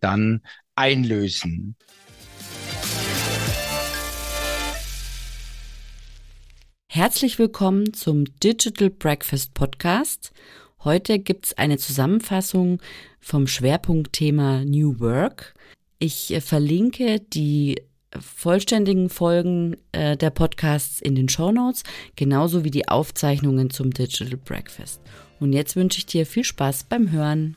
dann einlösen. Herzlich willkommen zum Digital Breakfast Podcast. Heute gibt es eine Zusammenfassung vom Schwerpunktthema New Work. Ich äh, verlinke die vollständigen Folgen äh, der Podcasts in den Show Notes, genauso wie die Aufzeichnungen zum Digital Breakfast. Und jetzt wünsche ich dir viel Spaß beim Hören.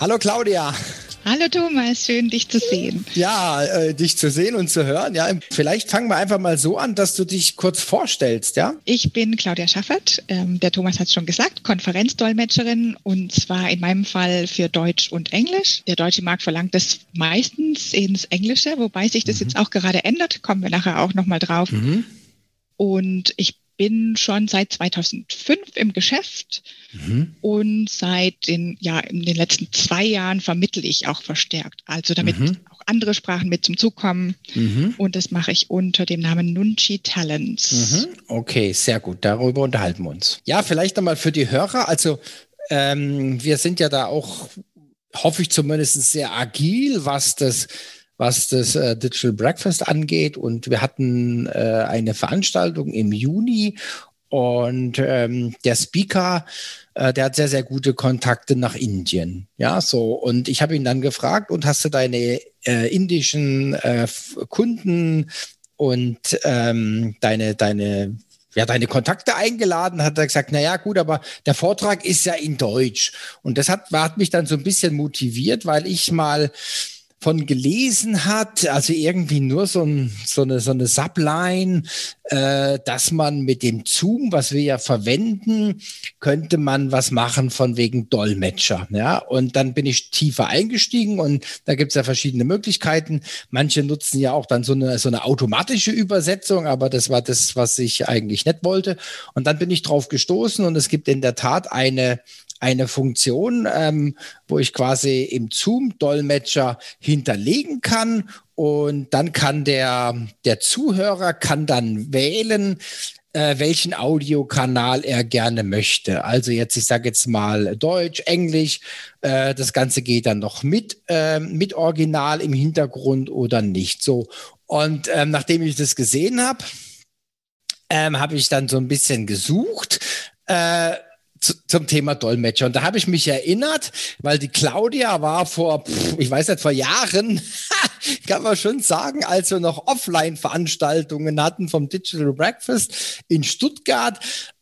Hallo Claudia. Hallo Thomas, schön dich zu sehen. Ja, äh, dich zu sehen und zu hören. Ja, vielleicht fangen wir einfach mal so an, dass du dich kurz vorstellst, ja? Ich bin Claudia Schaffert. Ähm, der Thomas hat es schon gesagt, Konferenzdolmetscherin und zwar in meinem Fall für Deutsch und Englisch. Der deutsche Markt verlangt das meistens ins Englische, wobei sich das mhm. jetzt auch gerade ändert. Kommen wir nachher auch nochmal drauf. Mhm. Und ich bin schon seit 2005 im Geschäft mhm. und seit den, ja, in den letzten zwei Jahren vermittle ich auch verstärkt. Also damit mhm. auch andere Sprachen mit zum Zug kommen. Mhm. Und das mache ich unter dem Namen Nunchi Talents. Mhm. Okay, sehr gut. Darüber unterhalten wir uns. Ja, vielleicht nochmal für die Hörer. Also ähm, wir sind ja da auch, hoffe ich zumindest, sehr agil, was das was das äh, Digital Breakfast angeht. Und wir hatten äh, eine Veranstaltung im Juni und ähm, der Speaker, äh, der hat sehr, sehr gute Kontakte nach Indien. Ja, so. Und ich habe ihn dann gefragt, und hast du deine äh, indischen äh, Kunden und ähm, deine, deine ja, deine Kontakte eingeladen, hat er gesagt, na ja, gut, aber der Vortrag ist ja in Deutsch. Und das hat, hat mich dann so ein bisschen motiviert, weil ich mal von gelesen hat, also irgendwie nur so, ein, so eine, so eine Subline, äh, dass man mit dem Zoom, was wir ja verwenden, könnte man was machen von wegen Dolmetscher. Ja, und dann bin ich tiefer eingestiegen und da gibt es ja verschiedene Möglichkeiten. Manche nutzen ja auch dann so eine, so eine automatische Übersetzung, aber das war das, was ich eigentlich nicht wollte. Und dann bin ich drauf gestoßen und es gibt in der Tat eine eine Funktion, ähm, wo ich quasi im Zoom-Dolmetscher hinterlegen kann und dann kann der, der Zuhörer kann dann wählen, äh, welchen Audiokanal er gerne möchte. Also jetzt, ich sage jetzt mal Deutsch, Englisch, äh, das Ganze geht dann noch mit, äh, mit Original im Hintergrund oder nicht. So. Und ähm, nachdem ich das gesehen habe, ähm, habe ich dann so ein bisschen gesucht. Äh, zum Thema Dolmetscher. Und da habe ich mich erinnert, weil die Claudia war vor, pff, ich weiß nicht, vor Jahren, kann man schon sagen, als wir noch Offline-Veranstaltungen hatten vom Digital Breakfast in Stuttgart.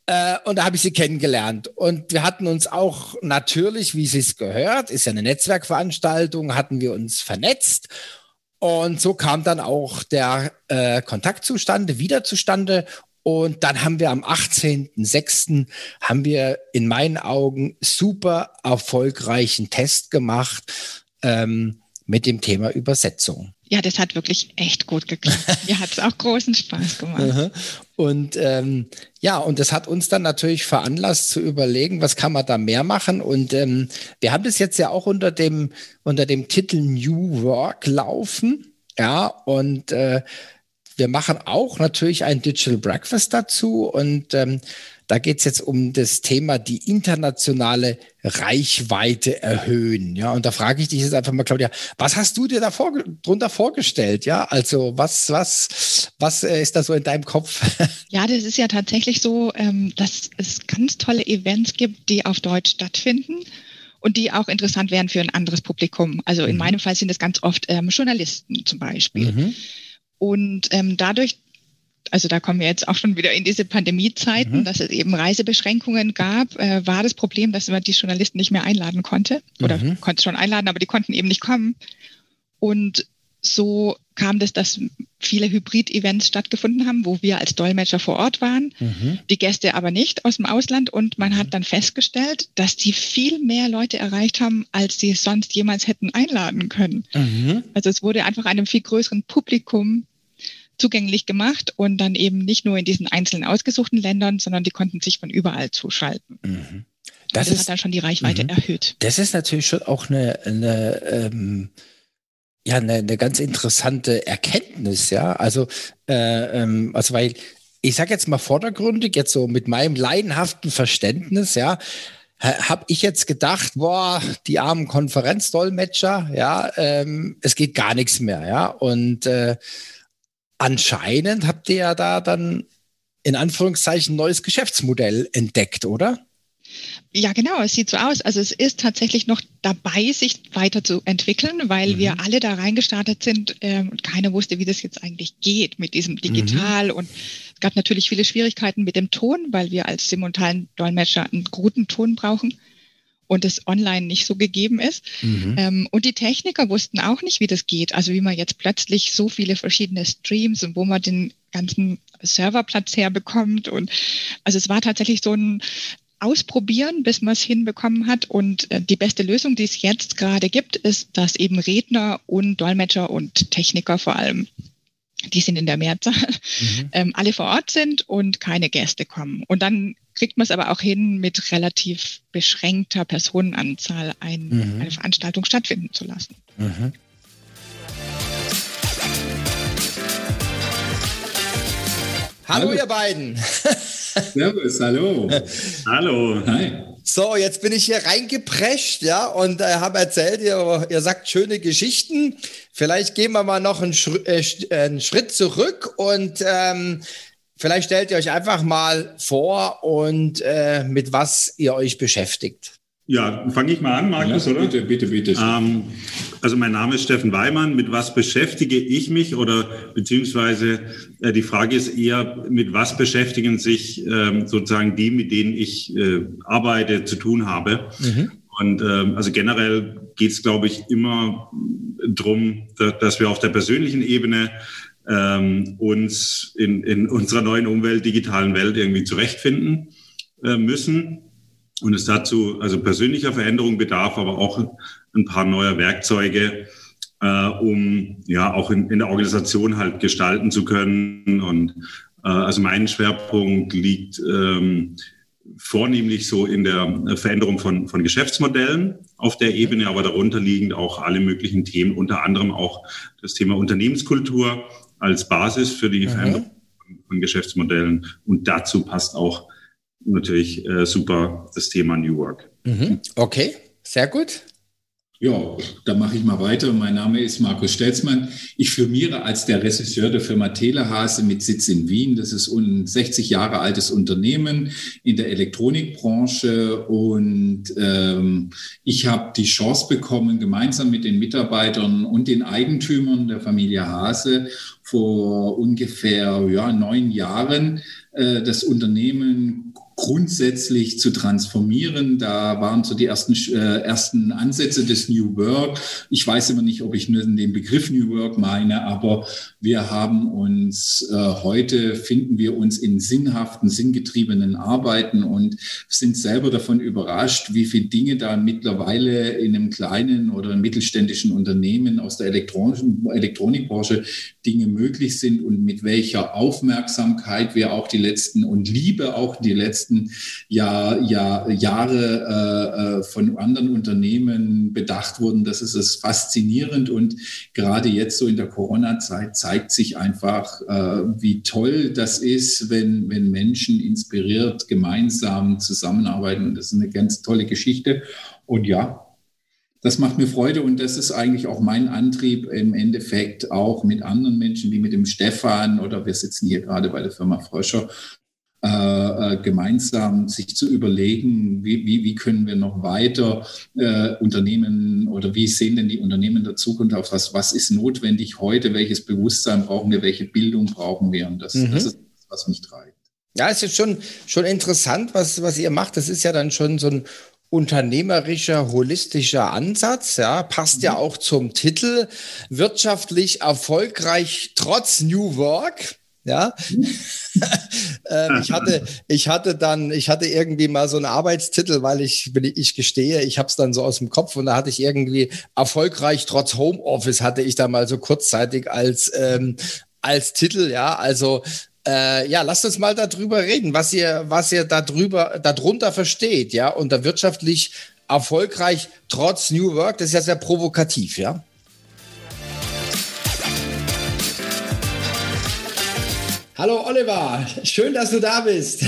Äh, und da habe ich sie kennengelernt. Und wir hatten uns auch natürlich, wie sie es gehört, ist ja eine Netzwerkveranstaltung, hatten wir uns vernetzt. Und so kam dann auch der äh, Kontakt zustande, wieder zustande. Und dann haben wir am 18.06. haben wir in meinen Augen super erfolgreichen Test gemacht ähm, mit dem Thema Übersetzung. Ja, das hat wirklich echt gut geklappt. Mir hat es auch großen Spaß gemacht. und ähm, ja, und das hat uns dann natürlich veranlasst zu überlegen, was kann man da mehr machen. Und ähm, wir haben das jetzt ja auch unter dem, unter dem Titel New Work laufen. Ja, und äh, wir machen auch natürlich ein Digital Breakfast dazu und ähm, Da geht es jetzt um das Thema die internationale Reichweite erhöhen. Ja, und da frage ich dich jetzt einfach mal, Claudia, was hast du dir da vor, drunter vorgestellt? Ja, also was, was, was äh, ist da so in deinem Kopf? Ja, das ist ja tatsächlich so, ähm, dass es ganz tolle Events gibt, die auf Deutsch stattfinden und die auch interessant wären für ein anderes Publikum. Also in mhm. meinem Fall sind es ganz oft ähm, Journalisten zum Beispiel. Mhm. Und ähm, dadurch, also da kommen wir jetzt auch schon wieder in diese Pandemiezeiten, mhm. dass es eben Reisebeschränkungen gab, äh, war das Problem, dass man die Journalisten nicht mehr einladen konnte oder mhm. konnte schon einladen, aber die konnten eben nicht kommen. Und so kam das, dass viele Hybrid-Events stattgefunden haben, wo wir als Dolmetscher vor Ort waren, mhm. die Gäste aber nicht aus dem Ausland. Und man hat mhm. dann festgestellt, dass die viel mehr Leute erreicht haben, als sie sonst jemals hätten einladen können. Mhm. Also es wurde einfach einem viel größeren Publikum zugänglich gemacht und dann eben nicht nur in diesen einzelnen ausgesuchten Ländern, sondern die konnten sich von überall zuschalten. Mhm. Das, das ist, hat dann schon die Reichweite mhm. erhöht. Das ist natürlich schon auch eine, eine ähm ja eine, eine ganz interessante Erkenntnis, ja. Also, äh, ähm, also weil ich sage jetzt mal vordergründig, jetzt so mit meinem leidenhaften Verständnis, ja, habe ich jetzt gedacht, boah, die armen Konferenzdolmetscher, ja, ähm, es geht gar nichts mehr, ja. Und äh, anscheinend habt ihr ja da dann in Anführungszeichen neues Geschäftsmodell entdeckt, oder? Ja, genau, es sieht so aus. Also es ist tatsächlich noch dabei, sich weiterzuentwickeln, weil mhm. wir alle da reingestartet sind ähm, und keiner wusste, wie das jetzt eigentlich geht mit diesem Digital. Mhm. Und es gab natürlich viele Schwierigkeiten mit dem Ton, weil wir als simultanen Dolmetscher einen guten Ton brauchen und es online nicht so gegeben ist. Mhm. Ähm, und die Techniker wussten auch nicht, wie das geht. Also wie man jetzt plötzlich so viele verschiedene Streams und wo man den ganzen Serverplatz herbekommt. Und also es war tatsächlich so ein ausprobieren, bis man es hinbekommen hat. Und äh, die beste Lösung, die es jetzt gerade gibt, ist, dass eben Redner und Dolmetscher und Techniker vor allem, die sind in der Mehrzahl, mhm. ähm, alle vor Ort sind und keine Gäste kommen. Und dann kriegt man es aber auch hin, mit relativ beschränkter Personenanzahl ein, mhm. eine Veranstaltung stattfinden zu lassen. Mhm. Hallo, ihr beiden. Servus, hallo. hallo. Hi. So, jetzt bin ich hier reingeprescht, ja, und äh, habe erzählt, ihr, ihr sagt schöne Geschichten. Vielleicht gehen wir mal noch einen, Schri äh, einen Schritt zurück und ähm, vielleicht stellt ihr euch einfach mal vor und äh, mit was ihr euch beschäftigt. Ja, fange ich mal an, Markus, ja, oder? Bitte, bitte, bitte. Ähm, also mein Name ist Steffen Weimann. Mit was beschäftige ich mich oder beziehungsweise äh, die Frage ist eher, mit was beschäftigen sich ähm, sozusagen die, mit denen ich äh, arbeite, zu tun habe? Mhm. Und ähm, also generell geht es, glaube ich, immer drum, dass wir auf der persönlichen Ebene ähm, uns in, in unserer neuen Umwelt, digitalen Welt irgendwie zurechtfinden äh, müssen und es dazu also persönlicher Veränderung bedarf, aber auch ein paar neuer Werkzeuge, äh, um ja auch in, in der Organisation halt gestalten zu können. Und äh, also mein Schwerpunkt liegt ähm, vornehmlich so in der Veränderung von, von Geschäftsmodellen auf der Ebene, aber darunter liegend auch alle möglichen Themen, unter anderem auch das Thema Unternehmenskultur als Basis für die mhm. Veränderung von Geschäftsmodellen. Und dazu passt auch natürlich äh, super das Thema New Work. Mhm. Okay, sehr gut. Ja, da mache ich mal weiter. Mein Name ist Markus Stelzmann. Ich firmiere als der Regisseur der Firma Telehase mit Sitz in Wien. Das ist ein 60 Jahre altes Unternehmen in der Elektronikbranche und ähm, ich habe die Chance bekommen, gemeinsam mit den Mitarbeitern und den Eigentümern der Familie Hase vor ungefähr ja, neun Jahren äh, das Unternehmen grundsätzlich zu transformieren. Da waren so die ersten, äh, ersten Ansätze des New Work. Ich weiß immer nicht, ob ich nur den Begriff New Work meine, aber wir haben uns äh, heute, finden wir uns in sinnhaften, sinngetriebenen Arbeiten und sind selber davon überrascht, wie viele Dinge da mittlerweile in einem kleinen oder mittelständischen Unternehmen aus der elektronischen Elektronikbranche Dinge möglich sind und mit welcher Aufmerksamkeit wir auch die letzten und Liebe auch die letzten letzten Jahr, Jahr, Jahre äh, von anderen Unternehmen bedacht wurden. Das ist es faszinierend und gerade jetzt so in der Corona-Zeit zeigt sich einfach, äh, wie toll das ist, wenn, wenn Menschen inspiriert gemeinsam zusammenarbeiten. Und das ist eine ganz tolle Geschichte. Und ja, das macht mir Freude und das ist eigentlich auch mein Antrieb im Endeffekt auch mit anderen Menschen wie mit dem Stefan oder wir sitzen hier gerade bei der Firma Fröscher, äh, äh, gemeinsam sich zu überlegen, wie, wie, wie können wir noch weiter äh, Unternehmen oder wie sehen denn die Unternehmen der Zukunft aus? Was, was ist notwendig heute? Welches Bewusstsein brauchen wir? Welche Bildung brauchen wir? Und das, mhm. das ist was mich treibt. Ja, es ist schon, schon interessant, was, was ihr macht. Das ist ja dann schon so ein unternehmerischer, holistischer Ansatz, ja, passt ja mhm. auch zum Titel, wirtschaftlich erfolgreich trotz New Work. Ja, ähm, ich hatte, ich hatte dann, ich hatte irgendwie mal so einen Arbeitstitel, weil ich, ich gestehe, ich habe es dann so aus dem Kopf und da hatte ich irgendwie erfolgreich trotz Homeoffice hatte ich da mal so kurzzeitig als ähm, als Titel, ja, also äh, ja, lasst uns mal darüber reden, was ihr, was ihr darüber, darunter versteht, ja, unter wirtschaftlich erfolgreich trotz New Work. Das ist ja sehr provokativ, ja. Hallo Oliver, schön, dass du da bist.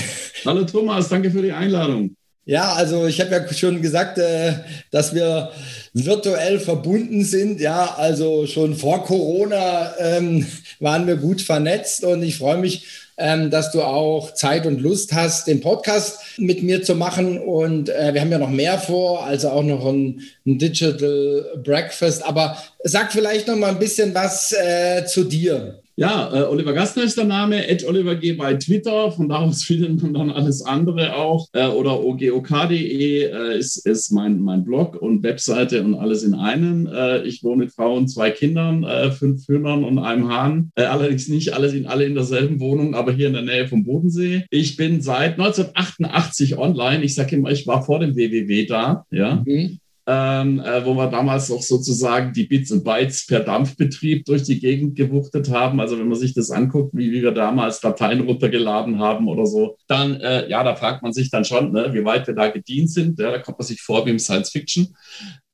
Hallo Thomas, danke für die Einladung. Ja, also ich habe ja schon gesagt, äh, dass wir virtuell verbunden sind. Ja, also schon vor Corona ähm, waren wir gut vernetzt und ich freue mich, ähm, dass du auch Zeit und Lust hast, den Podcast mit mir zu machen. Und äh, wir haben ja noch mehr vor, also auch noch ein, ein Digital Breakfast. Aber sag vielleicht noch mal ein bisschen was äh, zu dir. Ja, äh, Oliver Gastner ist der Name, Ed Oliver G bei Twitter, von da aus findet man dann alles andere auch. Äh, oder ogok.de äh, ist, ist mein, mein Blog und Webseite und alles in einem. Äh, ich wohne mit Frau und zwei Kindern, äh, fünf Hühnern und einem Hahn. Äh, allerdings nicht alle in, alle in derselben Wohnung, aber hier in der Nähe vom Bodensee. Ich bin seit 1988 online. Ich sage immer, ich war vor dem WWW da. Ja. Mhm ähm, äh, wo wir damals auch sozusagen die Bits und Bytes per Dampfbetrieb durch die Gegend gewuchtet haben. Also wenn man sich das anguckt, wie, wie wir damals Dateien runtergeladen haben oder so, dann, äh, ja, da fragt man sich dann schon, ne, wie weit wir da gedient sind. Ja, da kommt man sich vor wie im Science Fiction.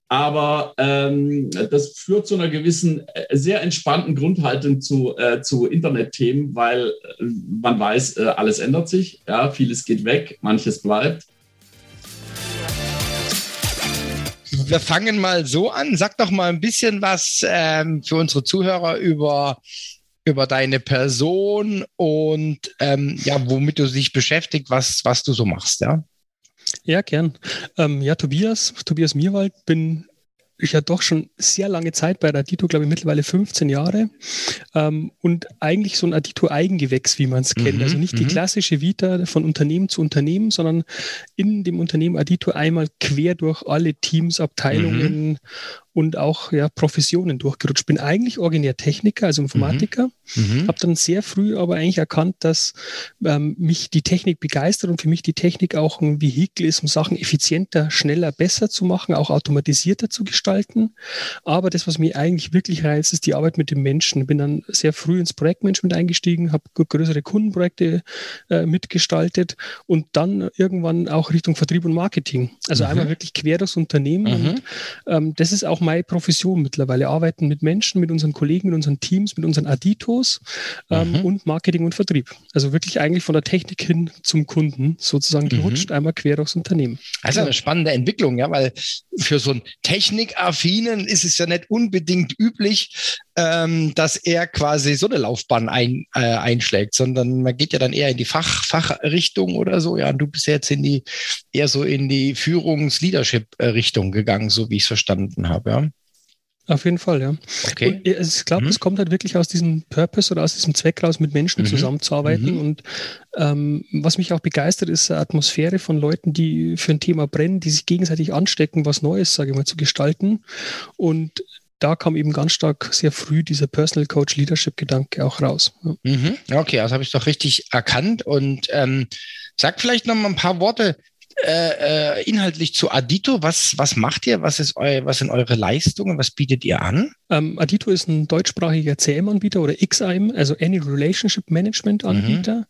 Aber ähm, das führt zu einer gewissen, äh, sehr entspannten Grundhaltung zu, äh, zu Internetthemen, weil äh, man weiß, äh, alles ändert sich, ja, vieles geht weg, manches bleibt. Wir fangen mal so an. Sag doch mal ein bisschen was ähm, für unsere Zuhörer über, über deine Person und ähm, ja, womit du dich beschäftigt, was, was du so machst, ja. Ja, gern. Ähm, ja, Tobias, Tobias Mierwald, bin ich ja doch schon sehr lange Zeit bei der Adito, glaube ich, mittlerweile 15 Jahre. Ähm, und eigentlich so ein Adito-Eigengewächs, wie man es kennt. Mhm, also nicht die mhm. klassische Vita von Unternehmen zu Unternehmen, sondern in dem Unternehmen Adito einmal quer durch alle Teams, Abteilungen mhm und auch ja, Professionen durchgerutscht. Bin eigentlich originär Techniker, also Informatiker, mhm. mhm. habe dann sehr früh aber eigentlich erkannt, dass ähm, mich die Technik begeistert und für mich die Technik auch ein Vehikel ist, um Sachen effizienter, schneller, besser zu machen, auch automatisierter zu gestalten. Aber das, was mich eigentlich wirklich reizt, ist die Arbeit mit den Menschen. Bin dann sehr früh ins Projektmanagement eingestiegen, habe größere Kundenprojekte äh, mitgestaltet und dann irgendwann auch Richtung Vertrieb und Marketing. Also mhm. einmal wirklich quer durchs Unternehmen. Mhm. Und ähm, das ist auch meine Profession mittlerweile. Arbeiten mit Menschen, mit unseren Kollegen, mit unseren Teams, mit unseren Aditos ähm, mhm. und Marketing und Vertrieb. Also wirklich eigentlich von der Technik hin zum Kunden sozusagen gerutscht, mhm. einmal quer durchs Unternehmen. Also eine spannende Entwicklung, ja, weil für so einen Technikaffinen ist es ja nicht unbedingt üblich, ähm, dass er quasi so eine Laufbahn ein, äh, einschlägt, sondern man geht ja dann eher in die Fach, Fachrichtung oder so. Ja, und du bist jetzt in die eher so in die Führungs-Leadership-Richtung gegangen, so wie ich es verstanden habe. Ja. Auf jeden Fall, ja. Okay. Und ich glaube, mhm. es kommt halt wirklich aus diesem Purpose oder aus diesem Zweck raus, mit Menschen mhm. zusammenzuarbeiten. Mhm. Und ähm, was mich auch begeistert, ist eine Atmosphäre von Leuten, die für ein Thema brennen, die sich gegenseitig anstecken, was Neues, sage ich mal, zu gestalten. Und da kam eben ganz stark sehr früh dieser Personal Coach Leadership Gedanke auch raus. Ja. Mhm. Okay, das habe ich doch richtig erkannt. Und ähm, sag vielleicht noch mal ein paar Worte äh, äh, inhaltlich zu Adito. Was, was macht ihr? Was, ist eu, was sind eure Leistungen? Was bietet ihr an? Ähm, Adito ist ein deutschsprachiger CM-Anbieter oder XIM, also Any Relationship Management-Anbieter. Mhm.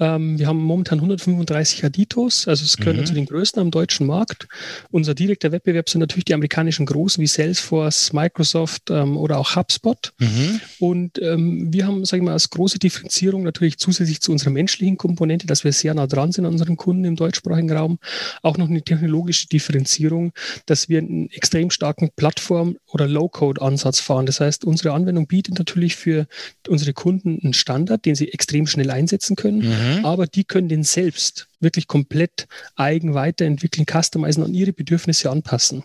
Ähm, wir haben momentan 135 Aditos, also es gehört mhm. zu den größten am deutschen Markt. Unser direkter Wettbewerb sind natürlich die amerikanischen Großen wie Salesforce, Microsoft ähm, oder auch HubSpot. Mhm. Und ähm, wir haben, sage ich mal, als große Differenzierung natürlich zusätzlich zu unserer menschlichen Komponente, dass wir sehr nah dran sind an unseren Kunden im deutschsprachigen Raum, auch noch eine technologische Differenzierung, dass wir einen extrem starken Plattform- oder Low-Code-Ansatz fahren. Das heißt, unsere Anwendung bietet natürlich für unsere Kunden einen Standard, den sie extrem schnell einsetzen können, mhm. aber die können den selbst wirklich komplett eigen weiterentwickeln, customizen, an ihre Bedürfnisse anpassen.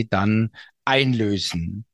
dann einlösen.